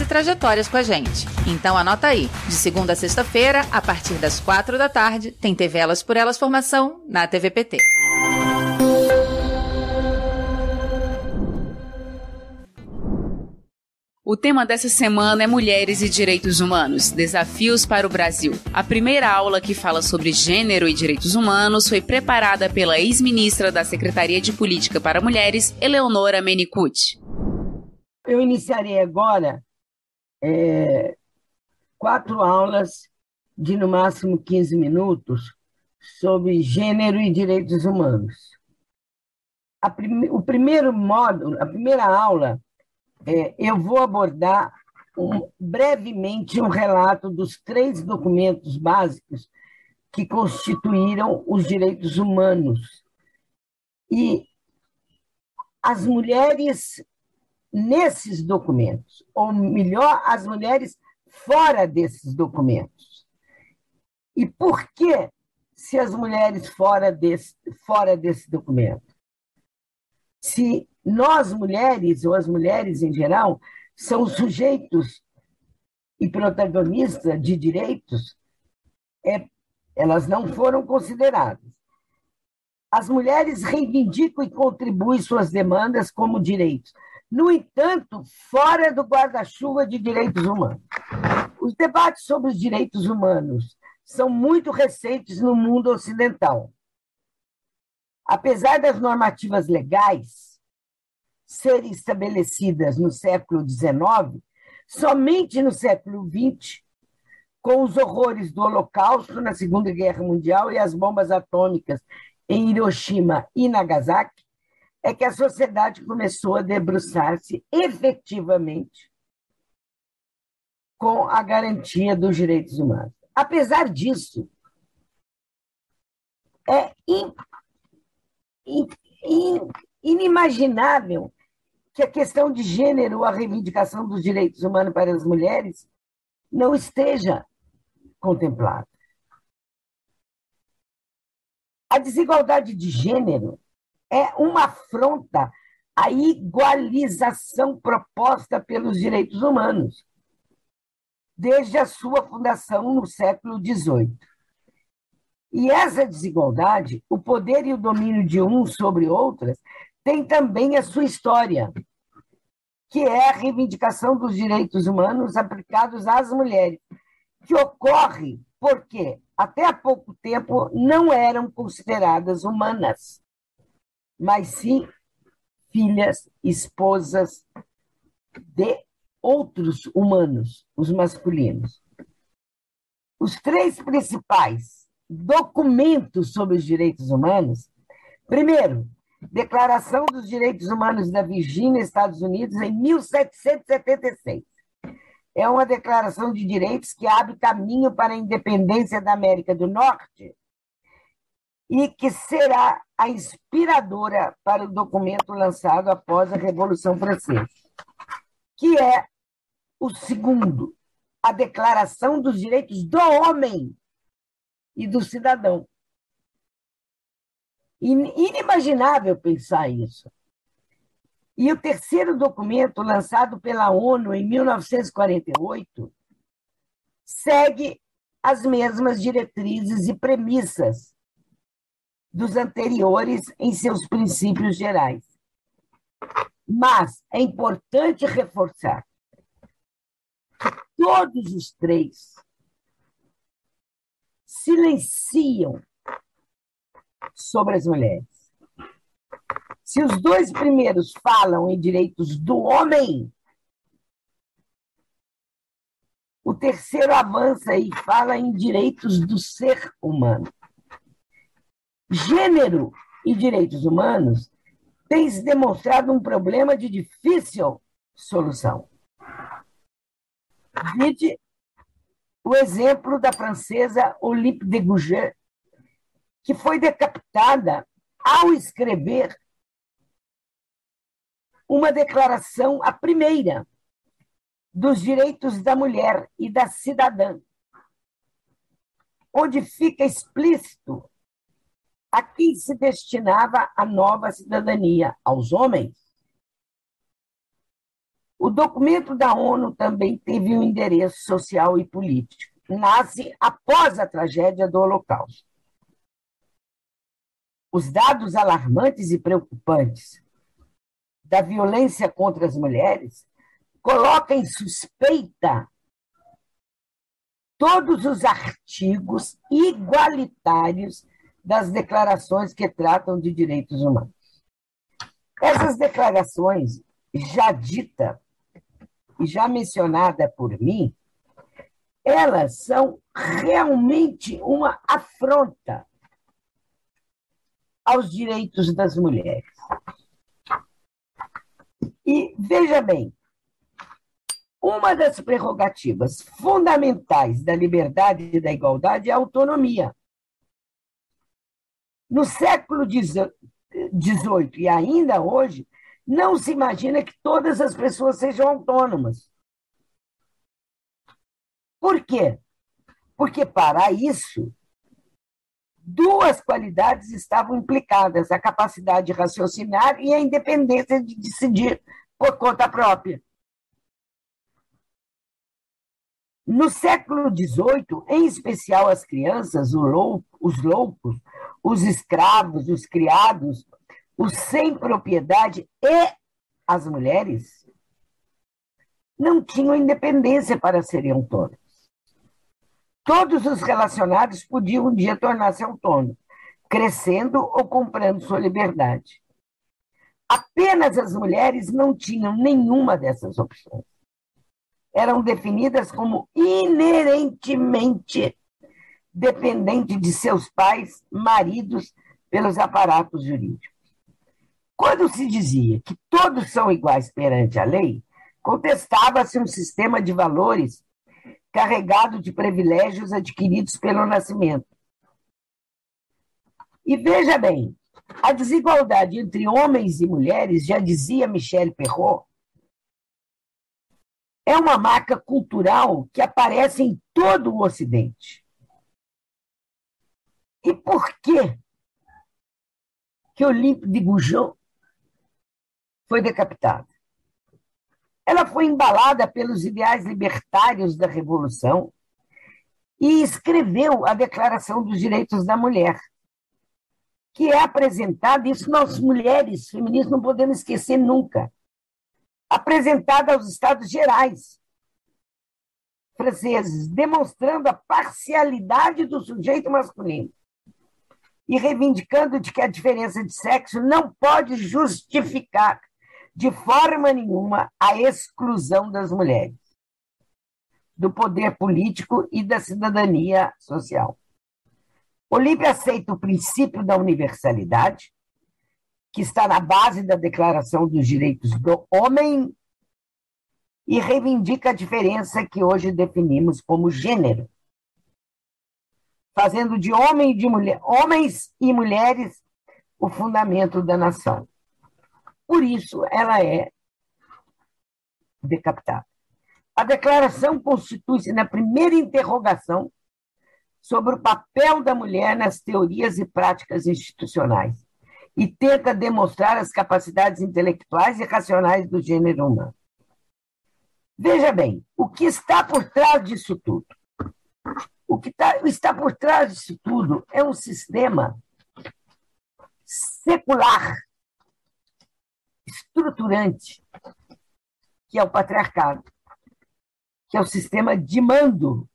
e trajetórias com a gente. Então anota aí, de segunda a sexta-feira, a partir das quatro da tarde, tem TV Elas por Elas Formação na TVPT. O tema dessa semana é Mulheres e Direitos Humanos Desafios para o Brasil. A primeira aula que fala sobre gênero e direitos humanos foi preparada pela ex-ministra da Secretaria de Política para Mulheres, Eleonora Menicucci. Eu iniciarei agora é, quatro aulas de no máximo 15 minutos sobre gênero e direitos humanos. O primeiro módulo, a primeira aula, é, eu vou abordar um, brevemente um relato dos três documentos básicos que constituíram os direitos humanos. E as mulheres nesses documentos, ou melhor, as mulheres fora desses documentos. E por que se as mulheres fora desse, fora desse documento? Se nós mulheres, ou as mulheres em geral, são sujeitos e protagonistas de direitos, é, elas não foram consideradas. As mulheres reivindicam e contribuem suas demandas como direitos, no entanto, fora do guarda-chuva de direitos humanos. Os debates sobre os direitos humanos são muito recentes no mundo ocidental. Apesar das normativas legais serem estabelecidas no século XIX, somente no século XX, com os horrores do Holocausto na Segunda Guerra Mundial e as bombas atômicas em Hiroshima e Nagasaki, é que a sociedade começou a debruçar-se efetivamente com a garantia dos direitos humanos. Apesar disso, é in, in, in, inimaginável que a questão de gênero, a reivindicação dos direitos humanos para as mulheres, não esteja contemplada. A desigualdade de gênero é uma afronta à igualização proposta pelos direitos humanos, desde a sua fundação no século XVIII. E essa desigualdade, o poder e o domínio de uns sobre outras, tem também a sua história, que é a reivindicação dos direitos humanos aplicados às mulheres, que ocorre porque até há pouco tempo não eram consideradas humanas mas sim filhas, esposas de outros humanos, os masculinos. Os três principais documentos sobre os direitos humanos, primeiro, Declaração dos Direitos Humanos da Virgínia, Estados Unidos, em 1776. É uma declaração de direitos que abre caminho para a independência da América do Norte e que será a inspiradora para o documento lançado após a Revolução Francesa, que é o segundo, a Declaração dos Direitos do Homem e do Cidadão. Inimaginável pensar isso. E o terceiro documento, lançado pela ONU em 1948, segue as mesmas diretrizes e premissas dos anteriores em seus princípios gerais. Mas é importante reforçar que todos os três silenciam sobre as mulheres. Se os dois primeiros falam em direitos do homem, o terceiro avança e fala em direitos do ser humano. Gênero e direitos humanos têm se demonstrado um problema de difícil solução. Vide o exemplo da francesa Olympe de Gouget, que foi decapitada ao escrever uma declaração, a primeira, dos direitos da mulher e da cidadã, onde fica explícito a quem se destinava a nova cidadania, aos homens. O documento da ONU também teve um endereço social e político. Nasce após a tragédia do Holocausto. Os dados alarmantes e preocupantes da violência contra as mulheres coloca em suspeita todos os artigos igualitários das declarações que tratam de direitos humanos. Essas declarações, já dita e já mencionada por mim, elas são realmente uma afronta aos direitos das mulheres. E veja bem, uma das prerrogativas fundamentais da liberdade e da igualdade é a autonomia. No século XVIII e ainda hoje, não se imagina que todas as pessoas sejam autônomas. Por quê? Porque para isso, duas qualidades estavam implicadas: a capacidade de raciocinar e a independência de decidir por conta própria. No século XVIII, em especial as crianças, os loucos, os escravos, os criados, os sem propriedade e as mulheres não tinham independência para serem autônomos. Todos os relacionados podiam um dia tornar-se autônomos, crescendo ou comprando sua liberdade. Apenas as mulheres não tinham nenhuma dessas opções eram definidas como inerentemente dependentes de seus pais, maridos, pelos aparatos jurídicos. Quando se dizia que todos são iguais perante a lei, contestava-se um sistema de valores carregado de privilégios adquiridos pelo nascimento. E veja bem, a desigualdade entre homens e mulheres, já dizia Michel Perrault, é uma marca cultural que aparece em todo o Ocidente. E por que que Olympe de Goujon foi decapitada? Ela foi embalada pelos ideais libertários da Revolução e escreveu a Declaração dos Direitos da Mulher, que é apresentada, isso nós mulheres feministas não podemos esquecer nunca, apresentada aos Estados Gerais franceses, demonstrando a parcialidade do sujeito masculino e reivindicando de que a diferença de sexo não pode justificar de forma nenhuma a exclusão das mulheres do poder político e da cidadania social. Olímpia aceita o princípio da universalidade, que está na base da Declaração dos Direitos do Homem e reivindica a diferença que hoje definimos como gênero, fazendo de homem e de mulher, homens e mulheres o fundamento da nação. Por isso, ela é decapitada. A declaração constitui-se na primeira interrogação sobre o papel da mulher nas teorias e práticas institucionais e tenta demonstrar as capacidades intelectuais e racionais do gênero humano. Veja bem, o que está por trás disso tudo? O que tá, está por trás disso tudo é um sistema secular, estruturante, que é o patriarcado, que é o sistema de mando,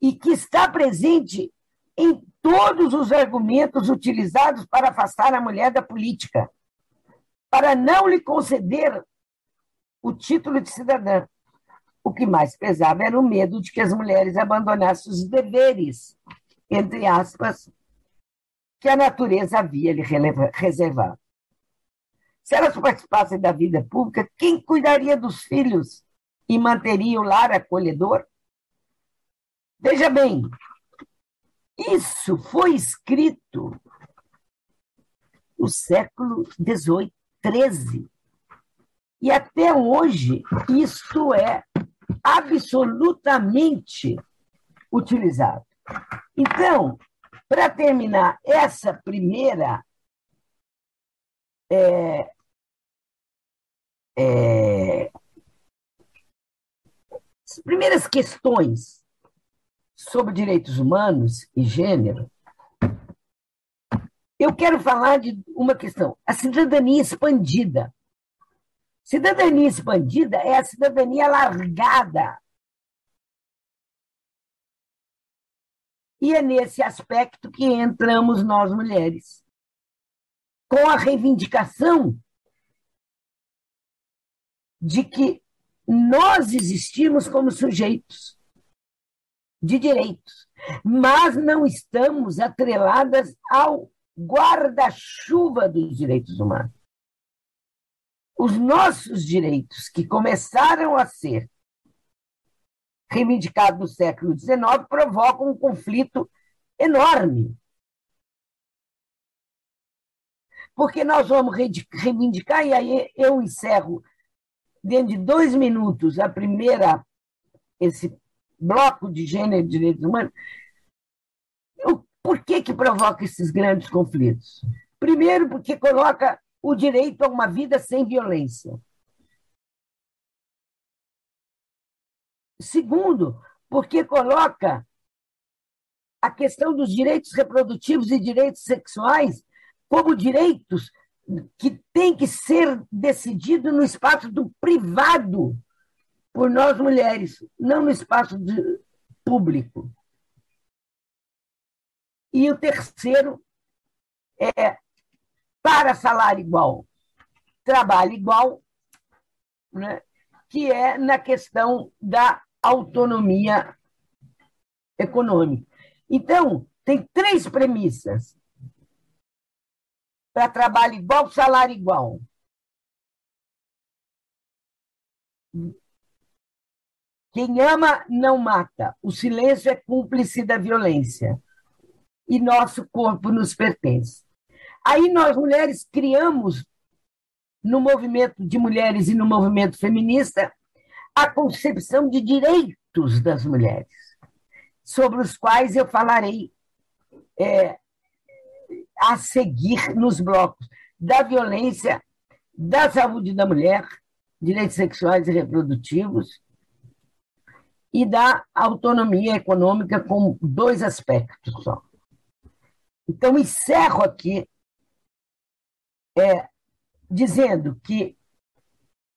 e que está presente em todos os argumentos utilizados para afastar a mulher da política, para não lhe conceder o título de cidadã. O que mais pesava era o medo de que as mulheres abandonassem os deveres, entre aspas, que a natureza havia lhe reservado. Se elas participassem da vida pública, quem cuidaria dos filhos e manteria o lar acolhedor? Veja bem, isso foi escrito no século XVIII, XIII. E até hoje, isso é absolutamente utilizado. Então, para terminar essa primeira é, é, as primeiras questões sobre direitos humanos e gênero, eu quero falar de uma questão: a cidadania expandida. Cidadania expandida é a cidadania largada. E é nesse aspecto que entramos nós mulheres, com a reivindicação de que nós existimos como sujeitos de direitos, mas não estamos atreladas ao guarda-chuva dos direitos humanos. Os nossos direitos, que começaram a ser reivindicados no século XIX, provocam um conflito enorme. Porque nós vamos reivindicar, e aí eu encerro dentro de dois minutos, a primeira, esse bloco de gênero e direitos humanos, por que, que provoca esses grandes conflitos? Primeiro, porque coloca o direito a uma vida sem violência. Segundo, porque coloca a questão dos direitos reprodutivos e direitos sexuais como direitos que tem que ser decidido no espaço do privado por nós mulheres, não no espaço público. E o terceiro é para salário igual, trabalho igual, né, que é na questão da autonomia econômica. Então, tem três premissas para trabalho igual, salário igual. Quem ama não mata. O silêncio é cúmplice da violência. E nosso corpo nos pertence. Aí nós, mulheres, criamos, no movimento de mulheres e no movimento feminista, a concepção de direitos das mulheres, sobre os quais eu falarei é, a seguir nos blocos da violência, da saúde da mulher, direitos sexuais e reprodutivos, e da autonomia econômica com dois aspectos só. Então, encerro aqui é, dizendo que,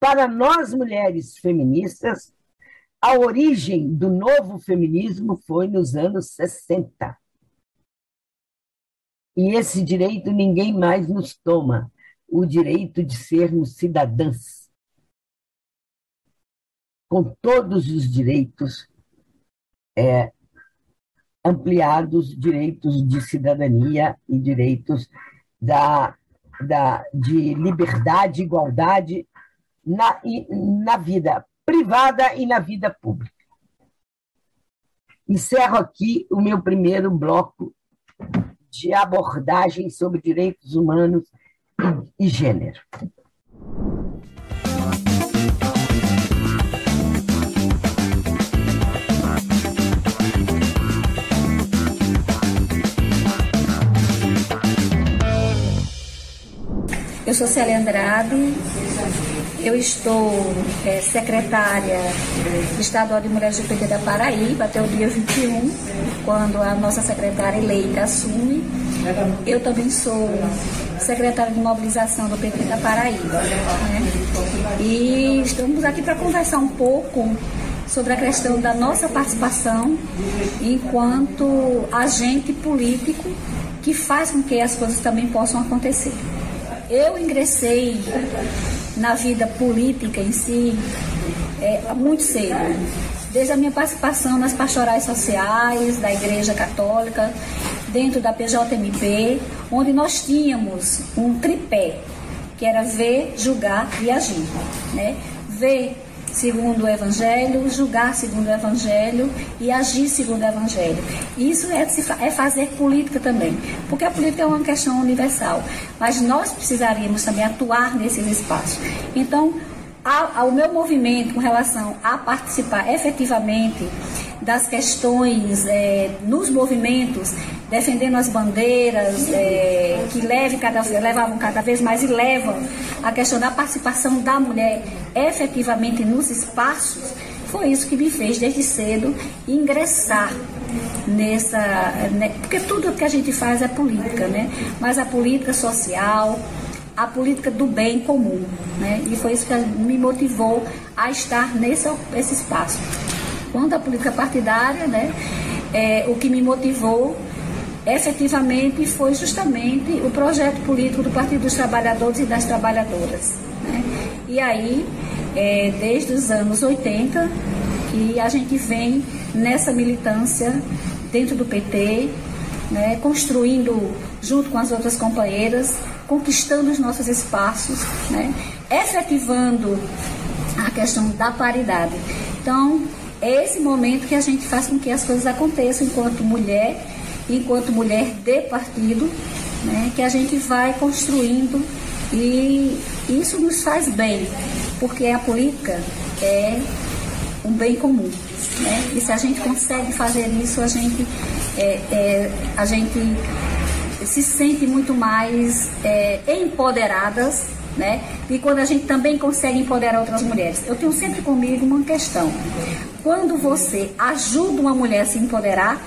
para nós mulheres feministas, a origem do novo feminismo foi nos anos 60. E esse direito ninguém mais nos toma o direito de sermos cidadãs, com todos os direitos é, ampliados direitos de cidadania e direitos da, da, de liberdade, igualdade na, na vida privada e na vida pública. Encerro aqui o meu primeiro bloco de abordagem sobre direitos humanos e, e gênero. Eu sou Célia Andrade, eu estou é, secretária estadual de Mulheres do PT da Paraíba até o dia 21, quando a nossa secretária eleita assume. Eu também sou secretária de mobilização do PT da Paraíba. Né? E estamos aqui para conversar um pouco sobre a questão da nossa participação enquanto agente político que faz com que as coisas também possam acontecer. Eu ingressei na vida política em si é, muito cedo. Desde a minha participação nas pastorais sociais da Igreja Católica, dentro da PJMP, onde nós tínhamos um tripé, que era ver, julgar e agir. Né? Ver segundo o Evangelho, julgar segundo o Evangelho e agir segundo o Evangelho. Isso é, é fazer política também, porque a política é uma questão universal, mas nós precisaríamos também atuar nesses espaços. Então, ao meu movimento com relação a participar efetivamente das questões é, nos movimentos, defendendo as bandeiras é, que leve cada, levavam cada vez mais e levam a questão da participação da mulher efetivamente nos espaços, foi isso que me fez desde cedo ingressar nessa. Né, porque tudo que a gente faz é política, né? Mas a política social, a política do bem comum, né? E foi isso que me motivou a estar nesse esse espaço. Quanto à política partidária, né? É, o que me motivou efetivamente foi justamente o projeto político do Partido dos Trabalhadores e das Trabalhadoras. Né? E aí, é, desde os anos 80, que a gente vem nessa militância dentro do PT, né, construindo junto com as outras companheiras, conquistando os nossos espaços, né, efetivando a questão da paridade. Então, é esse momento que a gente faz com que as coisas aconteçam enquanto mulher enquanto mulher de partido, né, que a gente vai construindo e isso nos faz bem, porque a política é um bem comum. Né? E se a gente consegue fazer isso, a gente, é, é, a gente se sente muito mais é, empoderadas, né? E quando a gente também consegue empoderar outras mulheres. Eu tenho sempre comigo uma questão. Quando você ajuda uma mulher a se empoderar,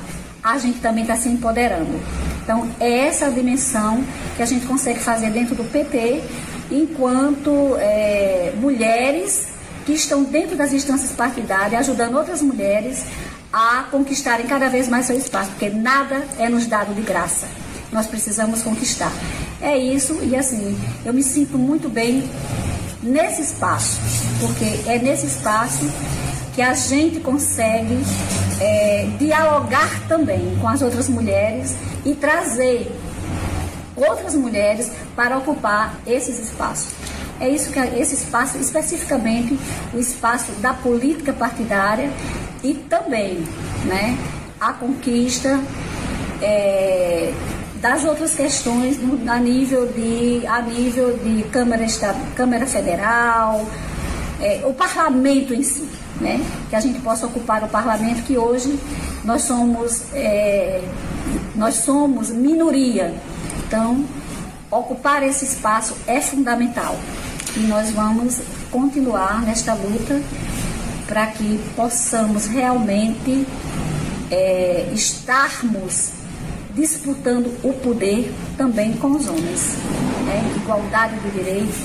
a gente também está se empoderando. Então, é essa a dimensão que a gente consegue fazer dentro do PT, enquanto é, mulheres que estão dentro das instâncias partidárias, ajudando outras mulheres a conquistarem cada vez mais seu espaço, porque nada é nos dado de graça. Nós precisamos conquistar. É isso, e assim, eu me sinto muito bem nesse espaço, porque é nesse espaço que a gente consegue é, dialogar também com as outras mulheres e trazer outras mulheres para ocupar esses espaços. É isso que esse espaço, especificamente o espaço da política partidária e também né, a conquista é, das outras questões no, a, nível de, a nível de Câmara, Câmara Federal, é, o parlamento em si né? que a gente possa ocupar o parlamento, que hoje nós somos, é, nós somos minoria. Então, ocupar esse espaço é fundamental. E nós vamos continuar nesta luta para que possamos realmente é, estarmos disputando o poder também com os homens. Né? Igualdade de direitos,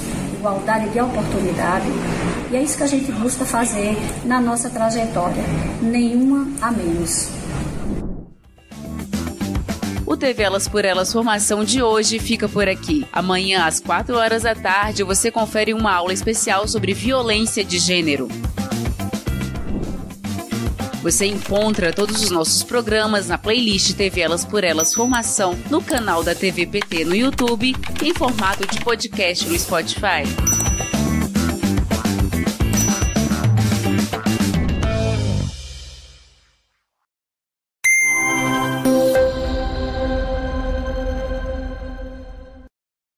igualdade de oportunidade e é isso que a gente busca fazer na nossa trajetória, nenhuma a menos. O TV Elas por Elas formação de hoje fica por aqui. Amanhã, às 4 horas da tarde, você confere uma aula especial sobre violência de gênero. Você encontra todos os nossos programas na playlist TV Elas por Elas Formação no canal da TV PT no YouTube em formato de podcast no Spotify.